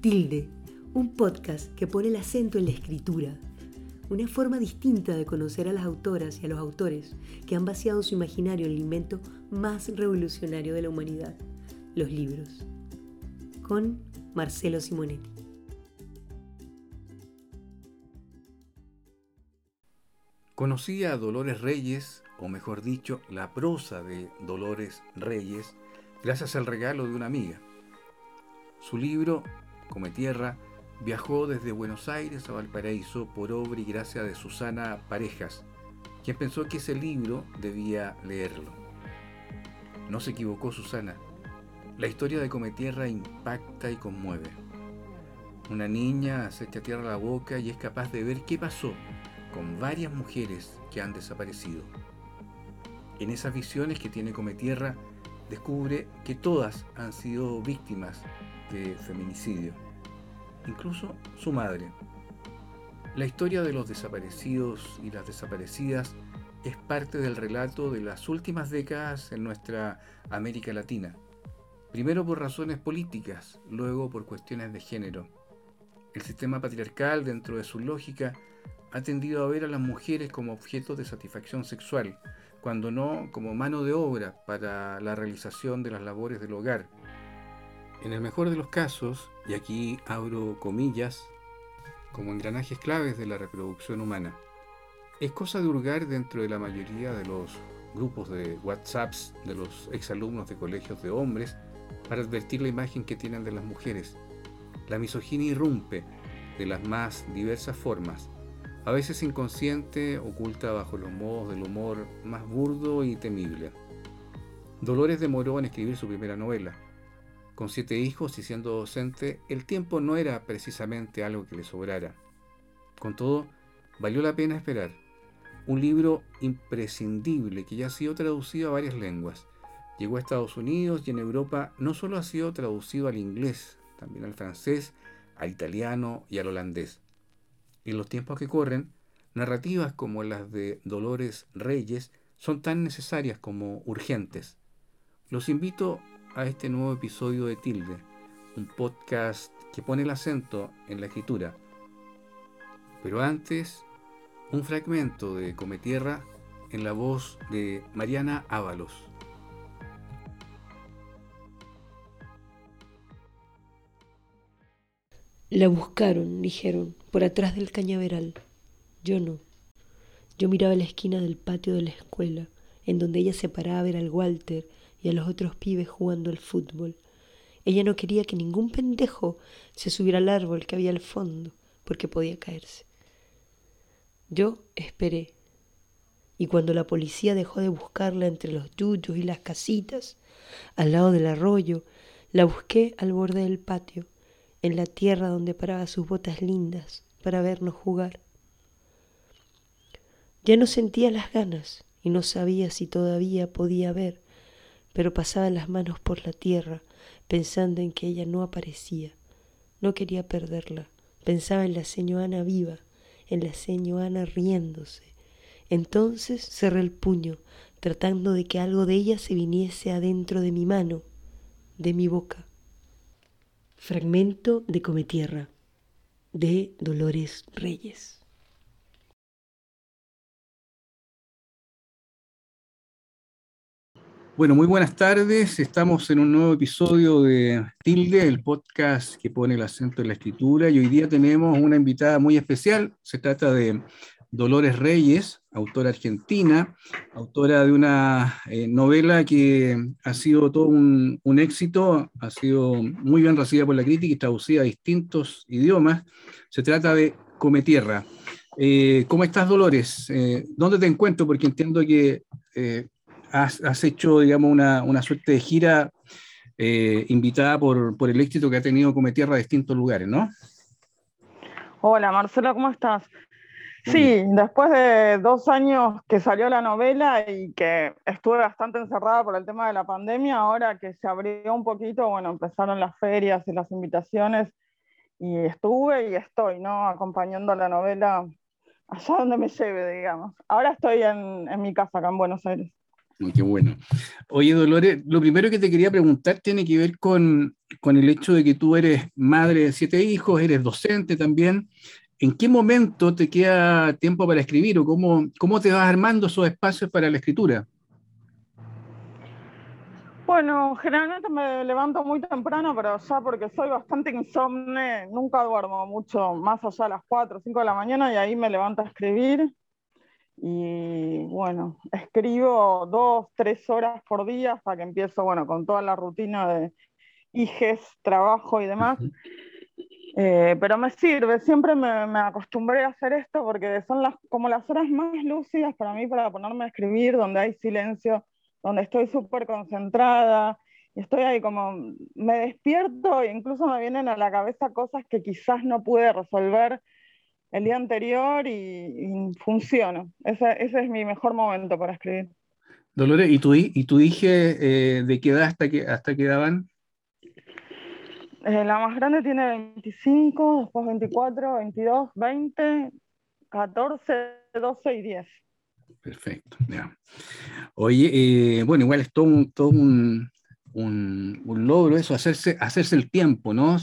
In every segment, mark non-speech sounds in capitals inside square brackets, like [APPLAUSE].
Tilde, un podcast que pone el acento en la escritura, una forma distinta de conocer a las autoras y a los autores que han vaciado su imaginario en el invento más revolucionario de la humanidad, los libros. Con Marcelo Simonetti. Conocí a Dolores Reyes, o mejor dicho, la prosa de Dolores Reyes, gracias al regalo de una amiga. Su libro, Come Tierra, viajó desde Buenos Aires a Valparaíso por obra y gracia de Susana Parejas, quien pensó que ese libro debía leerlo. No se equivocó Susana. La historia de Cometierra impacta y conmueve. Una niña se echa tierra a la boca y es capaz de ver qué pasó con varias mujeres que han desaparecido. En esas visiones que tiene Cometierra, descubre que todas han sido víctimas de feminicidio incluso su madre. La historia de los desaparecidos y las desaparecidas es parte del relato de las últimas décadas en nuestra América Latina. Primero por razones políticas, luego por cuestiones de género. El sistema patriarcal, dentro de su lógica, ha tendido a ver a las mujeres como objetos de satisfacción sexual, cuando no como mano de obra para la realización de las labores del hogar, en el mejor de los casos, y aquí abro comillas, como engranajes claves de la reproducción humana, es cosa de hurgar dentro de la mayoría de los grupos de WhatsApps de los exalumnos de colegios de hombres para advertir la imagen que tienen de las mujeres. La misoginia irrumpe de las más diversas formas, a veces inconsciente, oculta bajo los modos del humor más burdo y temible. Dolores demoró en escribir su primera novela, con siete hijos y siendo docente, el tiempo no era precisamente algo que le sobrara. Con todo, valió la pena esperar. Un libro imprescindible que ya ha sido traducido a varias lenguas. Llegó a Estados Unidos y en Europa no solo ha sido traducido al inglés, también al francés, al italiano y al holandés. En los tiempos que corren, narrativas como las de Dolores Reyes son tan necesarias como urgentes. Los invito a este nuevo episodio de Tilde, un podcast que pone el acento en la escritura. Pero antes, un fragmento de Cometierra en la voz de Mariana Ábalos. La buscaron, dijeron, por atrás del cañaveral. Yo no. Yo miraba la esquina del patio de la escuela, en donde ella se paraba a ver al Walter y a los otros pibes jugando al fútbol. Ella no quería que ningún pendejo se subiera al árbol que había al fondo, porque podía caerse. Yo esperé, y cuando la policía dejó de buscarla entre los yuyos y las casitas, al lado del arroyo, la busqué al borde del patio, en la tierra donde paraba sus botas lindas para vernos jugar. Ya no sentía las ganas y no sabía si todavía podía ver, pero pasaba las manos por la tierra, pensando en que ella no aparecía. No quería perderla. Pensaba en la señora viva, en la señora riéndose. Entonces cerré el puño, tratando de que algo de ella se viniese adentro de mi mano, de mi boca. Fragmento de Cometierra, de Dolores Reyes. Bueno, muy buenas tardes. Estamos en un nuevo episodio de Tilde, el podcast que pone el acento en la escritura. Y hoy día tenemos una invitada muy especial. Se trata de Dolores Reyes, autora argentina, autora de una eh, novela que ha sido todo un, éxito, ha sido muy bien recibida por la crítica y traducida a distintos idiomas. Se trata de Come Tierra. Eh, ¿Cómo estás, Dolores? Eh, ¿Dónde te encuentro? Porque entiendo que has, hecho, digamos, una, suerte de gira eh, invitada por, el éxito que ha tenido Come Tierra a distintos lugares, ¿no? Hola, Marcelo, ¿cómo estás? Sí, después de dos años que salió la novela y que estuve bastante encerrada por el tema de la pandemia, ahora que se abrió un poquito, bueno, empezaron las ferias y las invitaciones y estuve y estoy, ¿no? Acompañando la novela allá donde me lleve, digamos. Ahora estoy en, en mi casa acá en Buenos Aires. Qué bueno. Oye, Dolores, lo primero que te quería preguntar tiene que ver con, con, el hecho de que tú eres madre de siete hijos, eres docente también. ¿En qué momento te queda tiempo para escribir o cómo, cómo te vas armando esos espacios para la escritura? Bueno, generalmente me levanto muy temprano, pero ya porque soy bastante insomne, nunca duermo mucho más allá de las 4 o 5 de la mañana y ahí me levanto a escribir. Y bueno, [LAUGHS] escribo dos, tres horas por día hasta que empiezo, bueno, con toda la rutina de hijes, trabajo y demás. Eh, pero me sirve, siempre me, me, acostumbré a hacer esto porque son las, como las horas más lúcidas para mí para ponerme a escribir, donde hay silencio donde estoy súper concentrada y estoy ahí como, me despierto e incluso me vienen a la cabeza cosas que quizás no pude resolver el día anterior y, funciono. Ese, ese, es mi mejor momento para escribir. Dolores, ¿y tu, y tu hija eh, de qué edad hasta que, hasta qué daban? Eh, la más grande tiene 25, después 24, 22, 20, 14, 12 y 10. Perfecto, ya. Oye, eh, bueno, igual es todo un, todo un, un, logro eso, hacerse, hacerse el tiempo, ¿no?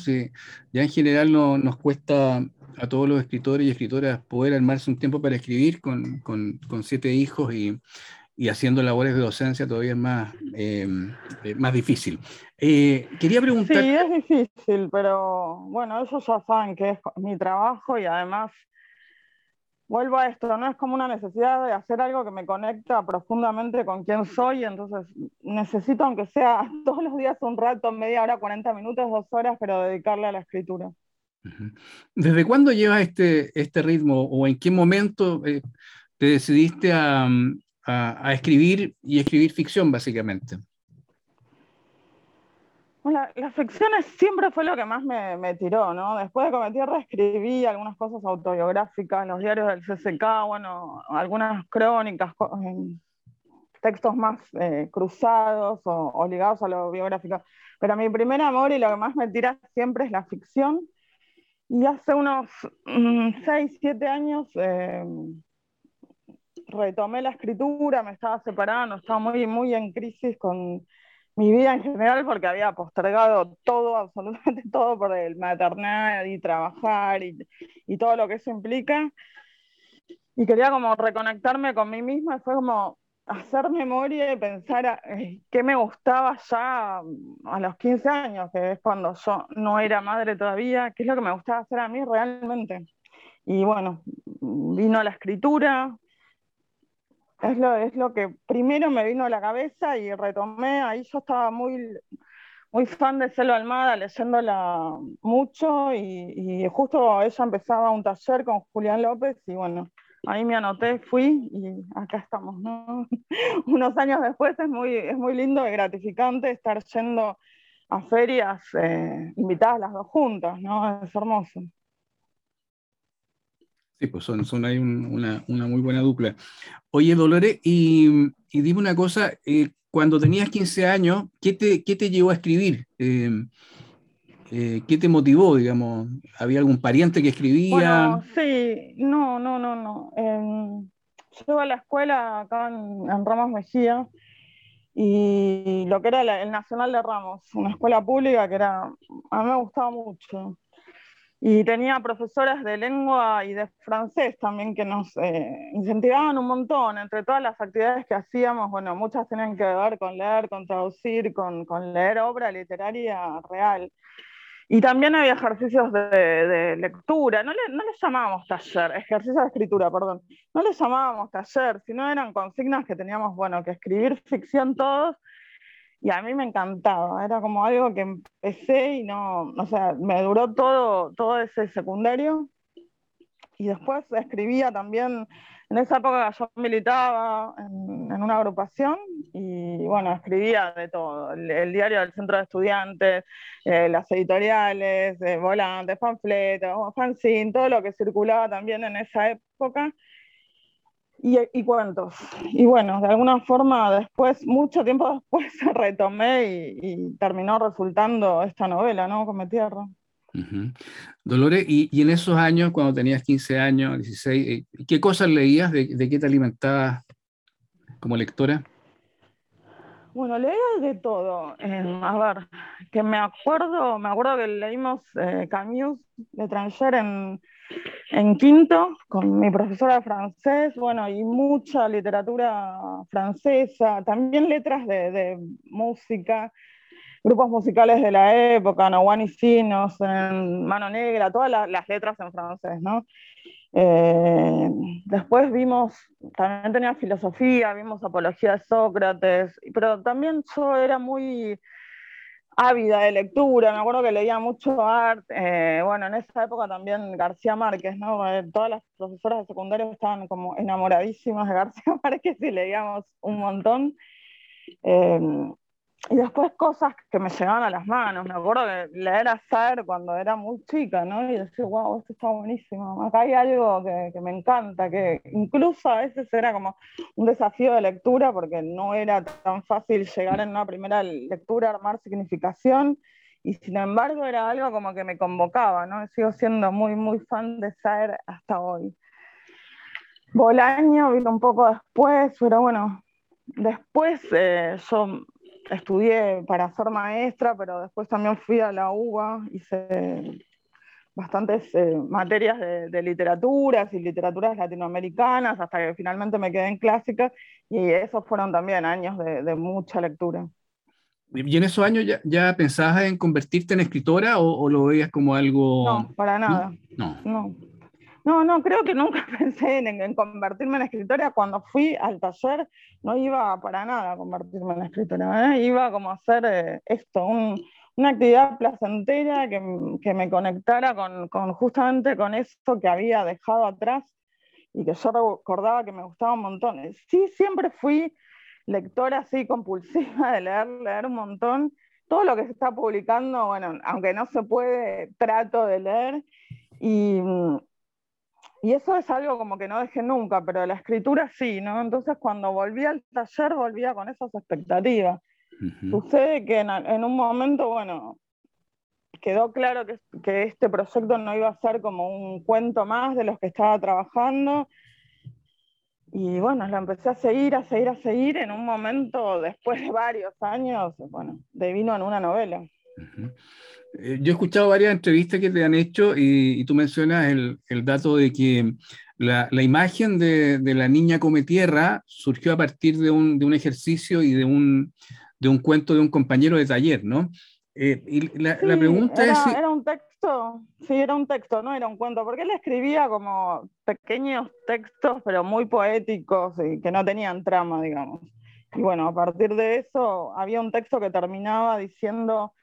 ya en general no, nos cuesta a todos los escritores y escritoras poder armarse un tiempo para escribir con, con, con siete hijos y, y, haciendo labores de docencia todavía es más, em, eh, más difícil. Eh, quería preguntar... Sí, es difícil, pero bueno, eso ya saben que es mi trabajo y además vuelvo a esto, no es como una necesidad de hacer algo que me conecta profundamente con quién soy, entonces necesito, aunque sea [LAUGHS] todos los días un rato, media hora, 40 minutos, dos horas, pero dedicarle a la escritura. ¿Desde cuándo llevas este, este ritmo o en qué momento eh, te decidiste a, a escribir y escribir ficción, básicamente? La, las ficciones siempre fue lo que más me, me, tiró, ¿no? Después de Cometierra escribí algunas cosas autobiográficas los diarios del CCK, bueno, algunas crónicas, textos más eh, cruzados o, o, ligados a lo biográfico. Pero mi primer amor y lo que más me tira siempre es la ficción. Y hace unos 6, 7 años eh, retomé la escritura, me estaba separando, estaba muy, muy en crisis con mi vida en general porque había postergado todo, absolutamente [LAUGHS] todo por el maternal y trabajar y, y, todo lo que eso implica. Y quería como reconectarme con mí misma, fue como hacer memoria y pensar eh, qué me gustaba ya a los 15 años, que es cuando yo no era madre todavía, qué es lo que me gustaba hacer a mí realmente. Y bueno, vino la escritura, es lo, es lo que primero me vino a la cabeza y retomé, ahí yo estaba muy, muy fan de Selva Almada, leyéndola mucho y, y, justo ella empezaba un taller con Julián López y bueno, ahí me anoté, fui y acá estamos, ¿no? [LAUGHS] Unos años después es muy, es muy lindo y gratificante estar yendo a ferias eh, invitadas las dos juntas, ¿no? Es hermoso. Sí, pues son, son ahí una, muy buena dupla. Oye, Dolores, y, y dime una cosa, eh, cuando tenías 15 años, ¿qué te, qué te llevó a escribir? Eh, eh, ¿Qué te motivó, digamos? ¿Había algún pariente que escribía? Bueno, sí, no, no, no, no. Eh, yo iba a la escuela acá en, Ramos Mejía y lo que era el Nacional de Ramos, una escuela pública que era, a mí me gustaba mucho. Y tenía profesoras de lengua y de francés también que nos eh, incentivaban un montón. Entre todas las actividades que hacíamos, bueno, muchas tenían que ver con leer, con traducir, con leer obra literaria real. Y también había ejercicios de, de lectura, no le, no les llamábamos taller, ejercicios de escritura, perdón, no les llamábamos taller, sino eran consignas que teníamos, bueno, que escribir ficción todos y a mí me encantaba, era como algo que empecé y no, o sea, me duró todo, todo ese secundario. Y después escribía también, en esa época yo militaba en, una agrupación y bueno, escribía de todo, el, diario del centro de estudiantes, eh, las editoriales, eh, volantes, panfletos, fanzine, todo lo que circulaba también en esa época y, y, cuentos. Y bueno, de alguna forma después, mucho tiempo [LAUGHS] después, retomé y, terminó resultando esta novela, ¿no? Come Tierra. Uh. Dolores, y, en esos años, cuando tenías 15 años, 16, ¿qué cosas leías? ¿De, qué te alimentabas como lectora? Bueno, leía de todo. Eh, a ver, que me acuerdo, me acuerdo que leímos eh, Camus de Tranger en, en quinto con mi profesora de francés, bueno, y mucha literatura francesa, también letras de, de música, grupos musicales de la época, No One y Sinos, Mano Negra, todas las letras en francés, ¿no? Eh, después vimos, también tenía filosofía, vimos apología de Sócrates, pero también yo era muy ávida de lectura, me acuerdo que leía mucho arte, eh, bueno, en esa época también García Márquez, ¿no? Eh, todas las profesoras de secundario estaban como enamoradísimas de García [LAUGHS] Márquez y leíamos un montón. Y después cosas que me llegaban a las manos. Me acuerdo de leer a Saer cuando era muy chica, ¿no? Y decir, wow, esto está buenísimo. Acá hay algo que, que, me encanta, que incluso a veces era como un desafío de lectura porque no era tan fácil llegar en una primera lectura armar significación. Y sin embargo era algo como que me convocaba, ¿no? Sigo siendo muy, muy fan de Saer hasta hoy. Bolaño vino un poco después, pero bueno, después eh, yo estudié para ser maestra, pero después también fui a la UBA, hice bastantes eh, materias de, literaturas y literaturas latinoamericanas, hasta que finalmente me quedé en clásica, y esos fueron también años de, mucha lectura. ¿Y en esos años ya, pensabas en convertirte en escritora o, lo veías como algo...? No, para nada. no. no. No, no, creo que nunca [LAUGHS] pensé en, convertirme en escritora. Cuando fui al taller no iba para nada a convertirme en escritora, ¿eh? iba como a hacer eh, esto, una actividad placentera que, que me conectara con, con, justamente con eso que había dejado atrás y que yo recordaba que me gustaba un montón. Sí, siempre fui lectora así compulsiva de leer, leer un montón. Todo lo que se está publicando, bueno, aunque no se puede, trato de leer. Y, y eso es algo como que no dejé nunca, pero la escritura sí, ¿no? Entonces cuando volví al taller volvía con esas expectativas. Sucede que en, un momento, bueno, quedó claro que, que, este proyecto no iba a ser como un cuento más de los que estaba trabajando. Y bueno, lo empecé a seguir, a seguir, a seguir. En un momento, después de varios años, bueno, devino en una novela. Eh, yo he escuchado varias entrevistas que te han hecho y, tú mencionas el, el, dato de que la, la imagen de, de, la niña come tierra surgió a partir de un, de un ejercicio y de un, de un, cuento de un compañero de taller, ¿no? Eh, y la, la pregunta era, es... Era un texto, sí, era un texto, no era un cuento, porque él escribía como pequeños textos, pero muy poéticos y que no tenían trama, digamos. Y bueno, a partir de eso había un texto que terminaba diciendo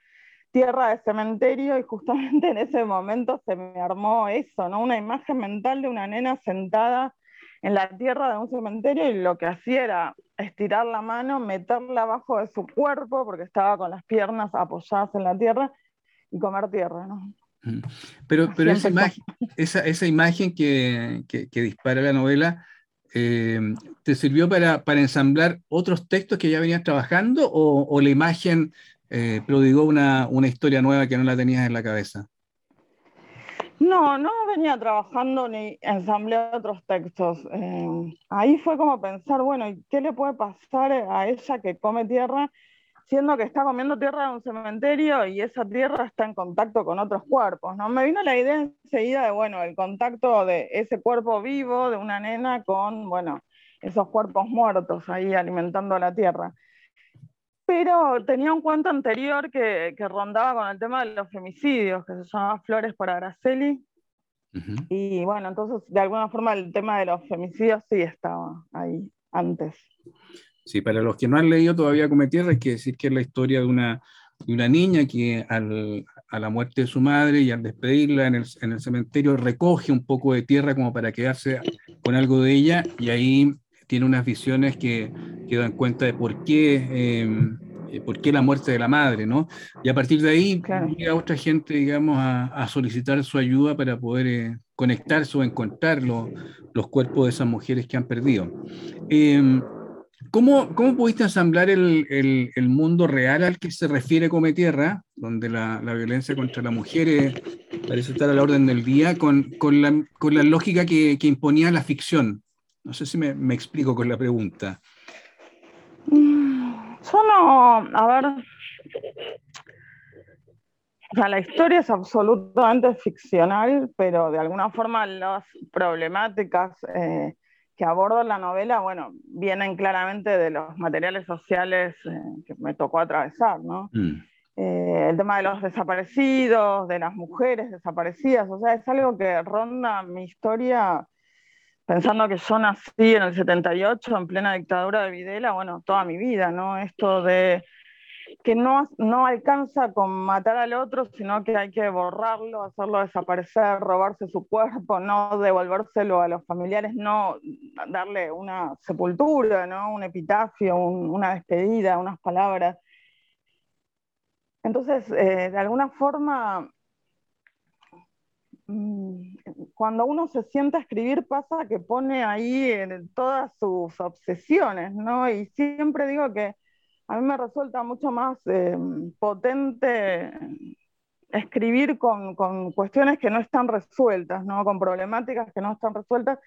tierra de cementerio y justamente [LAUGHS] en ese momento se me armó eso, ¿no? Una imagen mental de una nena sentada en la tierra de un cementerio y lo que hacía era estirar la mano, meterla abajo de su cuerpo porque estaba con las piernas apoyadas en la tierra y comer tierra, ¿no? Pero, pero esa imagen, esa, esa imagen que, que, dispara la novela, eh, ¿te sirvió para, para, ensamblar otros textos que ya venías trabajando o, o la imagen eh, prodigó una, una, historia nueva que no la tenías en la cabeza? No, no venía trabajando ni ensamblé otros textos. Eh, ahí fue como pensar, bueno, ¿qué le puede pasar a ella que come tierra, siendo que está comiendo tierra en un cementerio y esa tierra está en contacto con otros cuerpos? ¿no? Me vino la idea enseguida de, bueno, el contacto de ese cuerpo vivo de una nena con, bueno, esos cuerpos muertos ahí alimentando la tierra pero tenía un cuento anterior que, que, rondaba con el tema de los femicidios, que se llamaba Flores para Araceli. Y bueno, entonces de alguna forma el tema de los femicidios sí estaba ahí antes. Sí, para los que no han leído todavía Come Tierra, hay que decir que es la historia de una, de una niña que al, a la muerte de su madre y al despedirla en el, en el cementerio recoge un poco de tierra como para quedarse con algo de ella y ahí tiene unas visiones que, que dan cuenta de por qué, em, eh, por qué la muerte de la madre, ¿no? Y a partir de ahí llega otra gente, digamos, a, a, solicitar su ayuda para poder eh, conectarse o encontrar los cuerpos de esas mujeres que han perdido. Eh, ¿Cómo, ¿Cómo, pudiste ensamblar el, el, el, mundo real al que se refiere Come Tierra, donde la, la, violencia contra las mujeres parece estar a la orden del día, con, con, la, con la, lógica que, que, imponía la ficción? No sé si me, me explico con la pregunta. Mm, Yo no, a ver, o sea, la historia es absolutamente ficcional, pero de alguna forma las problemáticas eh, que abordo en la novela, bueno, vienen claramente de los materiales sociales eh, que me tocó atravesar, ¿no? Mm. Eh, el tema de los desaparecidos, de las mujeres desaparecidas, o sea, es algo que ronda mi historia pensando que yo nací en el 78, en plena dictadura de Videla, bueno, toda mi vida, ¿no? Esto de que no, no alcanza con matar al otro, sino que hay que borrarlo, hacerlo desaparecer, robarse su cuerpo, no devolvérselo a los familiares, no darle una sepultura, ¿no? un epitafio, una despedida, unas palabras. Entonces, eh, de alguna forma, cuando uno se sienta a escribir pasa que pone ahí todas sus obsesiones, ¿no? Y siempre digo que a mí me resulta mucho más eh, potente escribir con, cuestiones que no están resueltas, ¿no? con problemáticas que no están resueltas,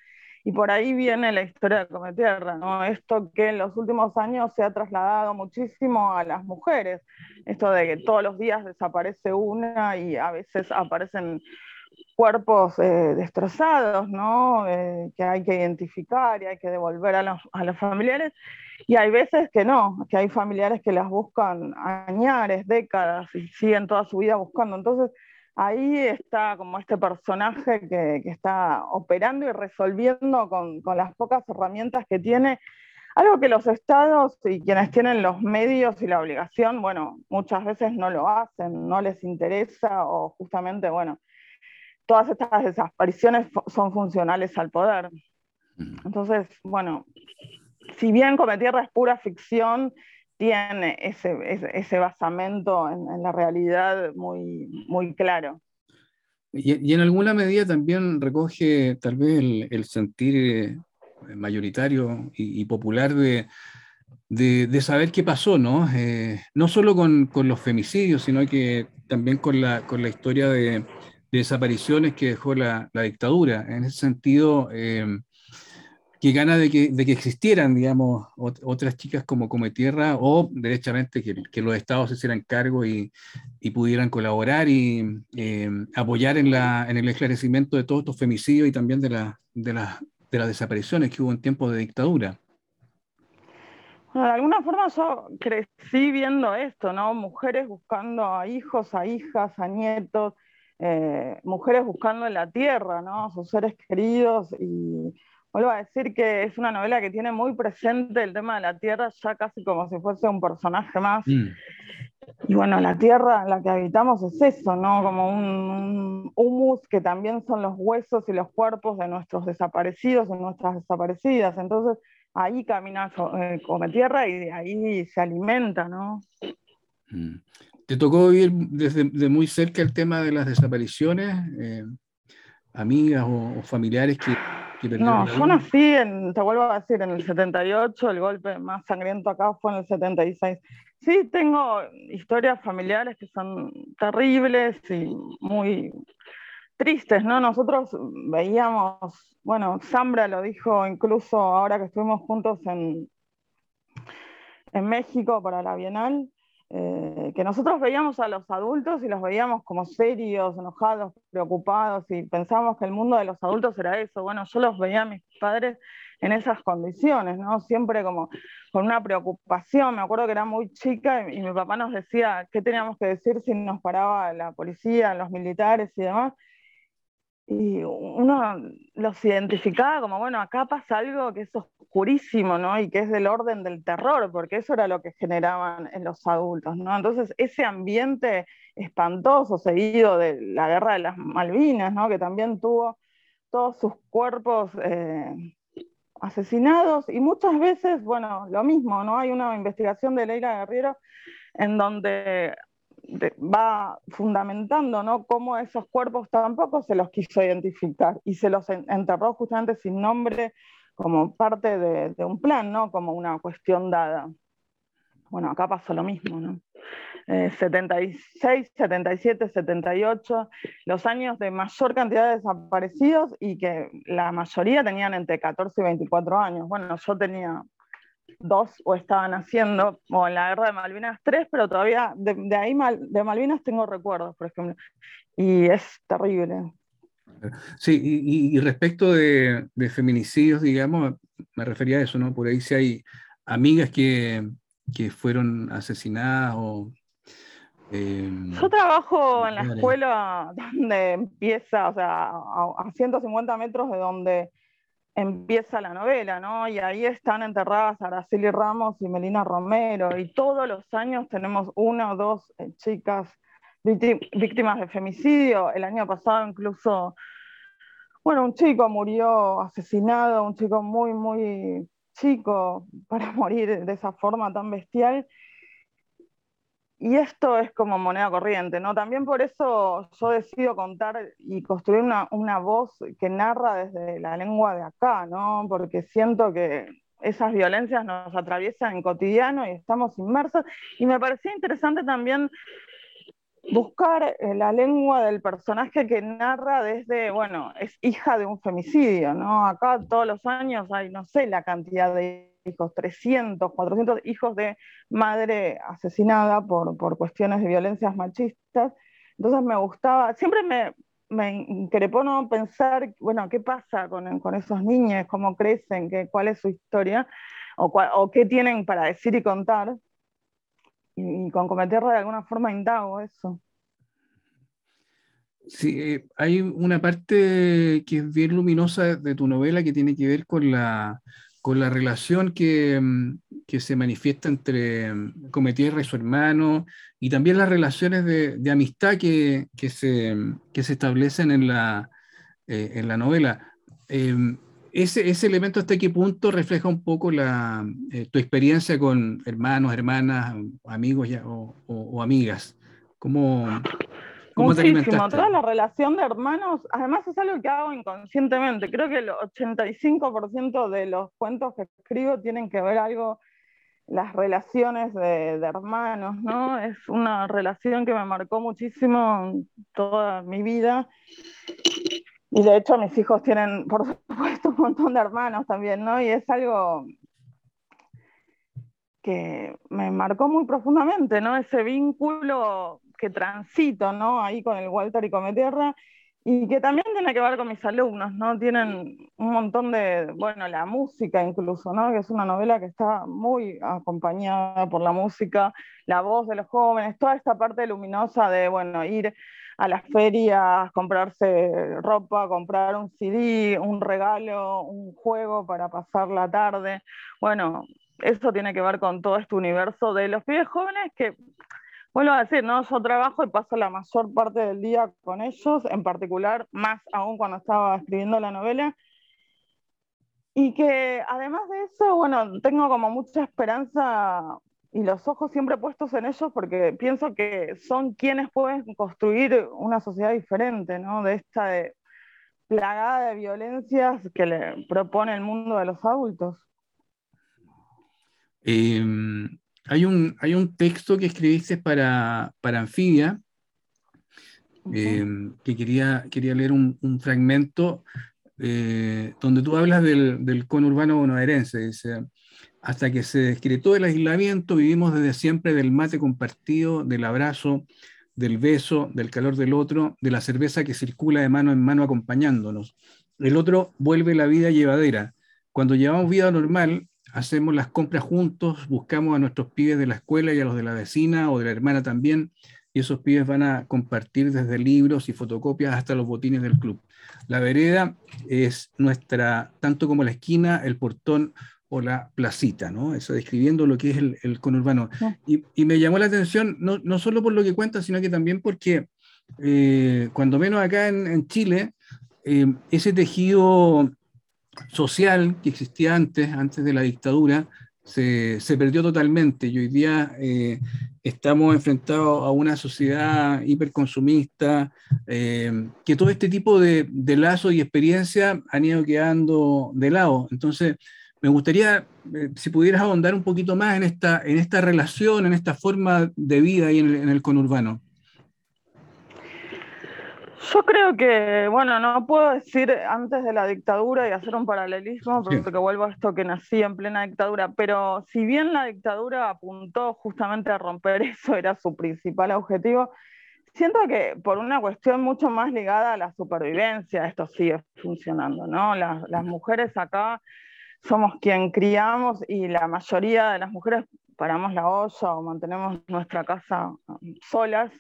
y por ahí viene la historia de Cometierra, ¿no? esto que en los últimos años se ha trasladado muchísimo a las mujeres, esto de que todos los días desaparece una y a veces aparecen cuerpos eh, destrozados, ¿no? Eh, que hay que identificar y hay que devolver a los, a los, familiares. Y hay veces que no, que hay familiares que las buscan añares, décadas y siguen toda su vida buscando. Entonces, ahí está como este personaje que, que está operando y resolviendo con, con, las pocas herramientas que tiene. Algo que los estados y quienes tienen los medios y la obligación, bueno, muchas veces no lo hacen, no les interesa o justamente, bueno, todas estas desapariciones son funcionales al poder. Entonces, bueno, si bien Cometierra es pura ficción, tiene ese, ese, basamento en, la realidad muy, muy claro. Y, en alguna medida también recoge tal vez el, sentir eh, mayoritario y, popular de, de, saber qué pasó, ¿no? Eh, no solo con, con, los femicidios, sino que también con la, con la historia de, desapariciones que dejó la, dictadura. En ese sentido, eh, gana de que, de existieran, digamos, otras chicas como Cometierra o derechamente que, que los estados se hicieran cargo y, y pudieran colaborar y eh, apoyar en, la, en el esclarecimiento de todos estos femicidios y también de, la, de, la, de las desapariciones que hubo en tiempos de dictadura. de alguna forma yo crecí viendo esto, ¿no? Mujeres buscando a hijos, a hijas, a nietos, eh, mujeres buscando en la tierra, ¿no? Sus seres queridos y vuelvo a decir que es una novela que tiene muy presente el tema de la tierra, ya casi como si fuese un personaje más. Mm. Y bueno, la tierra en la que habitamos es eso, ¿no? Como un, humus que también son los huesos y los cuerpos de nuestros desaparecidos y nuestras desaparecidas. Entonces ahí camina eh, como tierra y de ahí se alimenta, ¿no? Mm. ¿Te tocó vivir desde muy cerca el tema de las desapariciones? Eh, ¿Amigas o, familiares que, que No, yo nací, en, te vuelvo a decir, en el 78, el golpe más sangriento acá fue en el 76. Sí, tengo historias familiares que son terribles y muy tristes, ¿no? Nosotros veíamos, bueno, Zambra lo dijo incluso ahora que estuvimos juntos en, en México para la Bienal, eh, que nosotros veíamos a los adultos y los veíamos como serios, enojados, preocupados y pensábamos que el mundo de los adultos era eso. Bueno, yo los veía a mis padres en esas condiciones, ¿no? Siempre como con una preocupación. Me acuerdo que era muy chica y, y mi papá nos decía qué teníamos que decir si nos paraba la policía, los militares y demás y uno los identificaba como, bueno, acá pasa algo que es oscurísimo, ¿no? Y que es del orden del terror, porque eso era lo que generaban en los adultos, ¿no? Entonces, ese ambiente espantoso, seguido de la guerra de las Malvinas, ¿no? Que también tuvo todos sus cuerpos eh, asesinados y muchas veces, bueno, lo mismo, ¿no? Hay una investigación de Leila Guerrero en donde va fundamentando ¿no? cómo esos cuerpos tampoco se los quiso identificar y se los enterró justamente sin nombre como parte de, un plan, ¿no? como una cuestión dada. Bueno, acá pasó lo mismo, ¿no? 76, 77, 78, los años de mayor cantidad de desaparecidos y que la mayoría tenían entre 14 y 24 años. Bueno, yo tenía dos o estaban haciendo, o en la guerra de Malvinas tres, pero todavía de, ahí de Malvinas tengo recuerdos, por ejemplo, y es terrible. Sí, y, respecto de, feminicidios, digamos, me refería a eso, ¿no? Por ahí si hay amigas que, que fueron asesinadas o... Em, Yo trabajo en la escuela donde empieza, o sea, a 150 metros de donde empieza la novela, ¿no? Y ahí están enterradas Araceli Ramos y Melina Romero, y todos los años tenemos una o dos eh, chicas víctimas de femicidio. El año pasado incluso, bueno, un chico murió asesinado, un chico muy, muy chico para [LAUGHS] morir de esa forma tan bestial. Y esto es como moneda corriente, ¿no? También por eso yo decido contar y construir una, una, voz que narra desde la lengua de acá, ¿no? Porque siento que esas violencias nos atraviesan en cotidiano y estamos inmersos. Y me parecía interesante también buscar eh, la lengua del personaje que narra desde, bueno, es hija de un femicidio, ¿no? Acá todos los años hay, no sé, la cantidad de hijos, 300, 400 hijos de madre asesinada por, por cuestiones de violencias machistas. Entonces me gustaba, siempre me, me increpó no pensar, bueno, ¿qué pasa con, con esos niños? ¿Cómo crecen? ¿Qué, ¿Cuál es su historia? O, o, qué tienen para decir y contar? Y, con Cometerra de alguna forma indago eso. Sí, eh, hay una parte que es bien luminosa de tu novela que tiene que ver con la, con la relación que, mm, que, se manifiesta entre mm, Cometierra y su hermano, y también las relaciones de, de amistad que, que, se, que se establecen en la, eh, en la novela. Em, ese, ese, elemento hasta qué punto refleja un poco la, eh, tu experiencia con hermanos, hermanas, amigos ya, o, o, amigas. ¿Cómo, Muchísimo, toda la relación de hermanos, además es algo que hago inconscientemente. Creo que el 85% de los cuentos que escribo tienen que ver algo, las relaciones de, hermanos, ¿no? Es una relación que me marcó muchísimo toda mi vida. Y de hecho mis hijos tienen, [LAUGHS] por supuesto, un montón de hermanos también, ¿no? Y es algo que me marcó muy profundamente, ¿no? Ese vínculo que transito, ¿no? Ahí con el Walter y Cometerra, y que también tiene que ver con mis alumnos, ¿no? Tienen un montón de, bueno, la música incluso, ¿no? Que es una novela que está muy acompañada por la música, la voz de los jóvenes, toda esta parte luminosa de, bueno, ir a las ferias, comprarse ropa, comprar un CD, un regalo, un juego para pasar la tarde. Bueno, eso tiene que ver con todo este universo de los pibes jóvenes que Vuelvo a decir, ¿no? Yo trabajo y paso la mayor parte del día con ellos, en particular, más aún cuando estaba escribiendo la novela. Y que además de eso, bueno, tengo como mucha esperanza y los ojos siempre puestos en ellos porque pienso que son quienes pueden construir una sociedad diferente, ¿no? De esta de, plagada de violencias que le propone el mundo de los adultos. Eh, hay un, hay un texto que escribiste para, para Anfibia, em, que quería, quería leer un, un fragmento eh, donde tú hablas del, del conurbano bonaerense. Dice, hasta que se decretó el aislamiento, vivimos desde siempre del mate compartido, del abrazo, del beso, del calor del otro, de la cerveza que circula de mano en mano acompañándonos. El otro vuelve la vida llevadera. Cuando llevamos vida normal, hacemos las compras juntos, buscamos a nuestros pibes de la escuela y a los de la vecina o de la hermana también, y esos pibes van a compartir desde libros y fotocopias hasta los botines del club. La vereda es nuestra, tanto como la esquina, el portón o la placita, ¿no? Eso describiendo lo que es el, conurbano. Y, me llamó la atención, no, no, solo por lo que cuenta, sino que también porque, eh, cuando menos acá en, Chile, eh, ese tejido social que existía antes, antes de la dictadura, se, se perdió totalmente y hoy día eh, estamos enfrentados a una sociedad hiperconsumista, eh, que todo este tipo de, de lazos y experiencias han ido quedando de lado. Entonces, me gustaría, eh, si pudieras ahondar un poquito más en esta, en esta relación, en esta forma de vida ahí en el, en el conurbano. Yo creo que, bueno, no puedo decir antes de la dictadura y hacer un paralelismo, porque vuelvo a esto que nací en plena dictadura, pero si bien la dictadura apuntó justamente a romper [LAUGHS] eso, era su principal objetivo, siento que por una cuestión mucho más ligada a la supervivencia, esto sigue funcionando, ¿no? Las, las mujeres acá somos quien criamos y la mayoría de las mujeres paramos la olla o mantenemos nuestra casa solas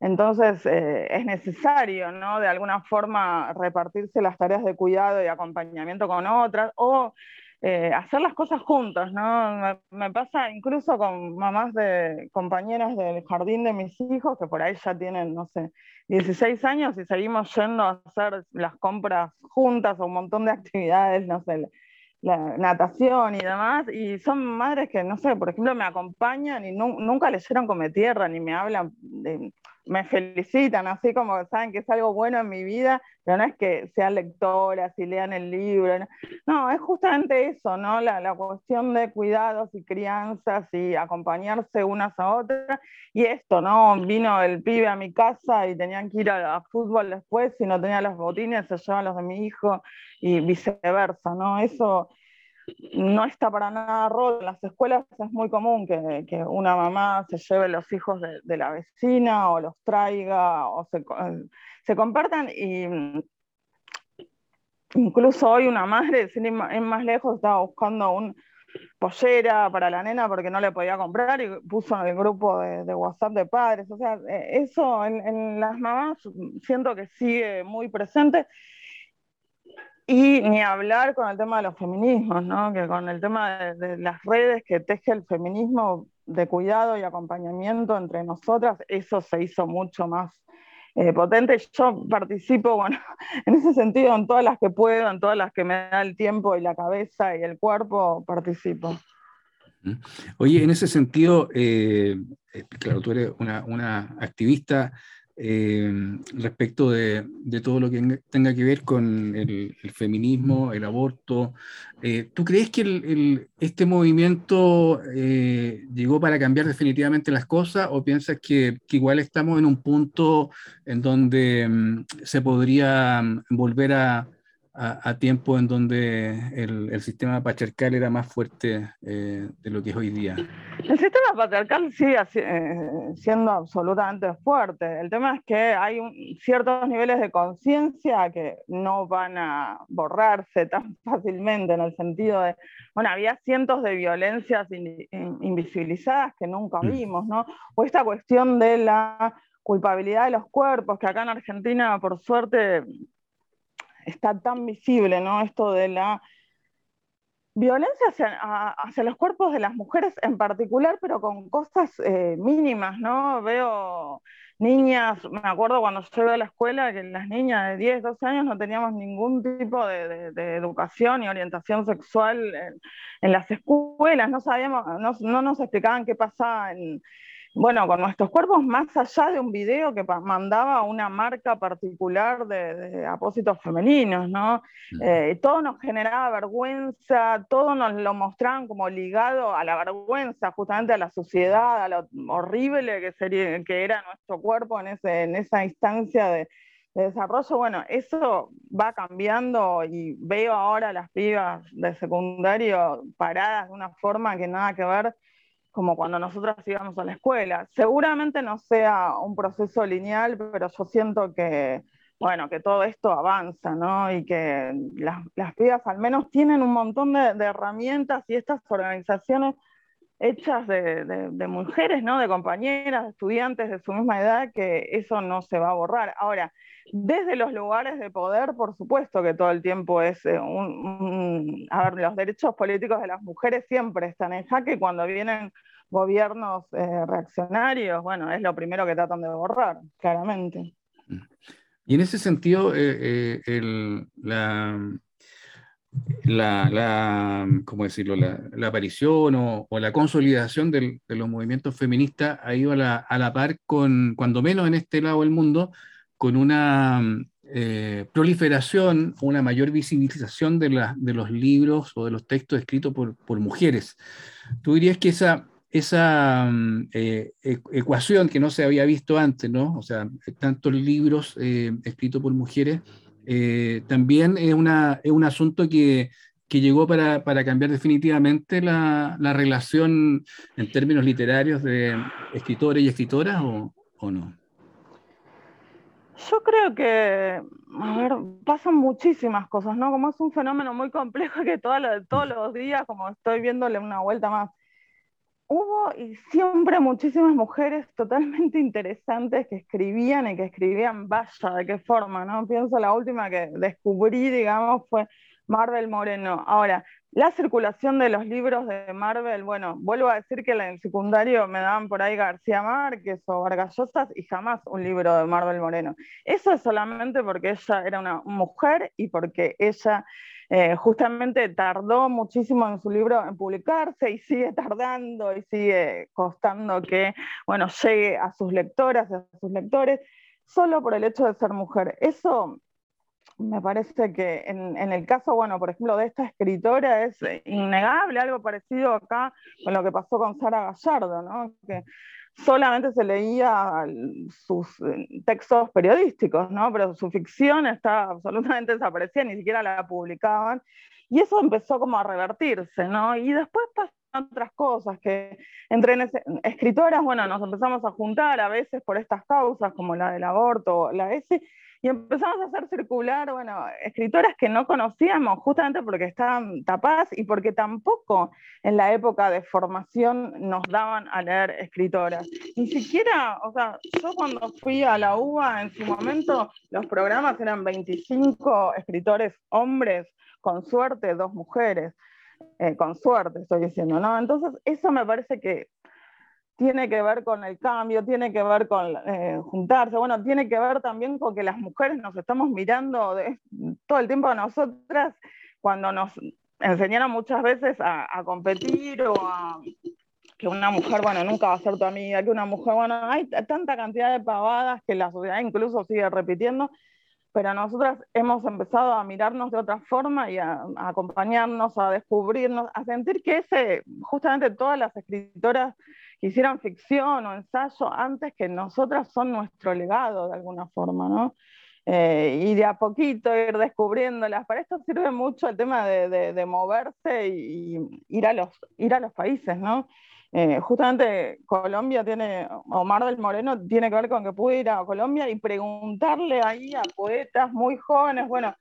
entonces eh, es necesario, ¿no? De alguna forma repartirse las tareas de cuidado y acompañamiento con otras o eh, hacer las cosas juntas, ¿no? Me, pasa incluso con mamás de compañeras del jardín de mis hijos que por ahí ya tienen, no sé, 16 años y seguimos yendo a hacer las compras juntas o un montón de actividades, no sé, la natación y demás, y son madres que, no sé, por ejemplo, me acompañan y nunca leyeron come tierra, ni me hablan de, me felicitan, así como saben que es algo bueno en mi vida, pero no es que sean lectoras y lean el libro. No, es justamente eso, ¿no? La, la, cuestión de cuidados y crianzas y acompañarse unas a otras. Y esto, ¿no? Vino el pibe a mi casa y tenían que ir a, fútbol después, si no tenía los botines, se llevaban los de mi hijo y viceversa, ¿no? Eso no está para nada roto. En las escuelas es muy común que, que una mamá se lleve los hijos de, de, la vecina o los traiga o se, se compartan y mm, incluso hoy una madre, sin más lejos, estaba buscando un pollera para la nena porque no le podía comprar y puso en el grupo de, de WhatsApp de padres. O sea, eh, eso en, en las mamás siento que sigue muy presente y ni hablar con el tema de los feminismos, ¿no? que con el tema de, las redes que teje el feminismo de cuidado y acompañamiento entre nosotras, eso se hizo mucho más eh, potente. Yo participo, bueno, [LAUGHS] en ese sentido, en todas las que puedo, en todas las que me da el tiempo y la cabeza y el cuerpo, participo. Oye, en ese sentido, eh, eh, claro, tú eres una, una activista eh, respecto de, de, todo lo que tenga que ver con el, el feminismo, el aborto. Eh, ¿Tú crees que el, el, este movimiento eh, llegó para cambiar definitivamente las cosas o piensas que, que igual estamos en un punto en donde um, se podría um, volver a, a, a, tiempo en donde el, el, sistema patriarcal era más fuerte de lo que es hoy día? El sistema patriarcal sigue eh, siendo absolutamente fuerte. El tema es que hay un, ciertos niveles de conciencia que no van a borrarse tan [LAUGHS] fácilmente en el sentido de, bueno, había cientos de violencias in, in, invisibilizadas que nunca mm. vimos, ¿no? O esta cuestión de la culpabilidad de los cuerpos, que acá en Argentina, por suerte, está tan visible, ¿no? Esto de la violencia hacia, hacia, los cuerpos de las mujeres en particular, pero con cosas eh, mínimas, ¿no? Veo niñas, me acuerdo cuando yo iba a la escuela, que las niñas de 10, 12 años no teníamos ningún tipo de, educación y orientación sexual en, en, las escuelas, no sabíamos, no, no nos explicaban qué pasaba en bueno, con nuestros cuerpos, más allá de un video que mandaba una marca particular de, de apósitos femeninos, ¿no? Eh, todo nos generaba vergüenza, todo nos lo mostraban como ligado a la vergüenza, justamente a la suciedad, a lo horrible que, sería, que era nuestro cuerpo en, ese, en esa instancia de, de desarrollo. Bueno, eso va cambiando y veo ahora las pibas de secundario paradas de una forma que nada que ver como cuando nosotros íbamos a la escuela. Seguramente no sea un proceso lineal, pero yo siento que, bueno, que todo esto avanza, ¿no? Y que las, las pibas al menos tienen un montón de, de herramientas y estas organizaciones hechas de, de, mujeres, ¿no? De compañeras, estudiantes de su misma edad, que eso no se va a borrar. Ahora, desde los lugares de poder, por supuesto que todo el tiempo es eh, un, a ver, los derechos políticos de las mujeres siempre están en jaque cuando vienen gobiernos eh, reaccionarios, bueno, es lo primero que tratan de borrar, claramente. Y en ese sentido, eh, el, la, la, la, ¿cómo decirlo? La, aparición o, la consolidación del, de los movimientos feministas ha ido a la, a la par con, cuando menos en este lado del mundo, con una eh, proliferación, una mayor visibilización de, los libros o de los textos escritos por, mujeres. ¿Tú dirías que esa, esa mm, e, ecuación que no se había visto antes, ¿no? O sea, tantos libros escritos por mujeres, también es, una, es un asunto que, que llegó para, para, cambiar definitivamente la, la, relación en términos literarios de escritores y escritoras o, o no? Yo creo que, a ver, pasan muchísimas cosas, ¿no? Como es un fenómeno muy complejo que todos los días, como estoy viéndole una vuelta más, hubo y siempre muchísimas mujeres totalmente interesantes que escribían y que escribían, vaya, de qué forma, ¿no? Pienso la última que descubrí, digamos, fue Marvel Moreno. Ahora, la circulación de los libros de Marvel, bueno, vuelvo a decir que en el secundario me daban por ahí García Márquez o Vargas Llosa y jamás un libro de Marvel Moreno. Eso es solamente porque ella era una mujer y porque ella eh, justamente tardó muchísimo en su libro en publicarse y sigue tardando y sigue costando que, bueno, llegue a sus lectoras y a sus lectores solo por el hecho de ser mujer. Eso me parece que en, el caso, bueno, por ejemplo, de esta escritora es innegable, algo parecido acá con lo que pasó con Sara Gallardo, ¿no? Que solamente se leía sus eh, textos periodísticos, ¿no? Pero su ficción está absolutamente [LAUGHS] desaparecida, ni siquiera la publicaban. Y eso empezó como a revertirse, ¿no? Y después pasan otras cosas, que entre escritoras, bueno, nos empezamos a juntar a veces por estas causas, como la del aborto, la S, y empezamos a hacer circular, bueno, escritoras que no conocíamos justamente porque estaban tapadas y porque tampoco en la época de formación nos daban a leer escritoras. Ni siquiera, o sea, yo cuando fui a la UBA en su momento, los programas eran 25 escritores hombres, con suerte dos mujeres. Eh, con suerte estoy diciendo, ¿no? Entonces, eso me parece que tiene que ver con el cambio, tiene que ver con eh, juntarse, bueno, tiene que ver también con que las mujeres nos estamos mirando todo el tiempo a nosotras cuando nos enseñaron muchas veces a, competir o a que una mujer, bueno, nunca va a ser tu amiga, que una mujer, bueno, hay tanta cantidad de pavadas que la sociedad incluso sigue repitiendo, pero nosotras hemos empezado a mirarnos de otra forma y a, a acompañarnos, a descubrirnos, a sentir que ese, justamente todas las escritoras que hicieran ficción o ensayo antes que nosotras son nuestro legado de alguna forma, ¿no? Eh, y de a poquito ir descubriéndolas. Para esto sirve mucho el tema de, moverse y, ir, a los, ir a los países, ¿no? Eh, justamente Colombia tiene, Omar del Moreno tiene que ver con que pude ir a Colombia y preguntarle ahí a poetas muy jóvenes, bueno,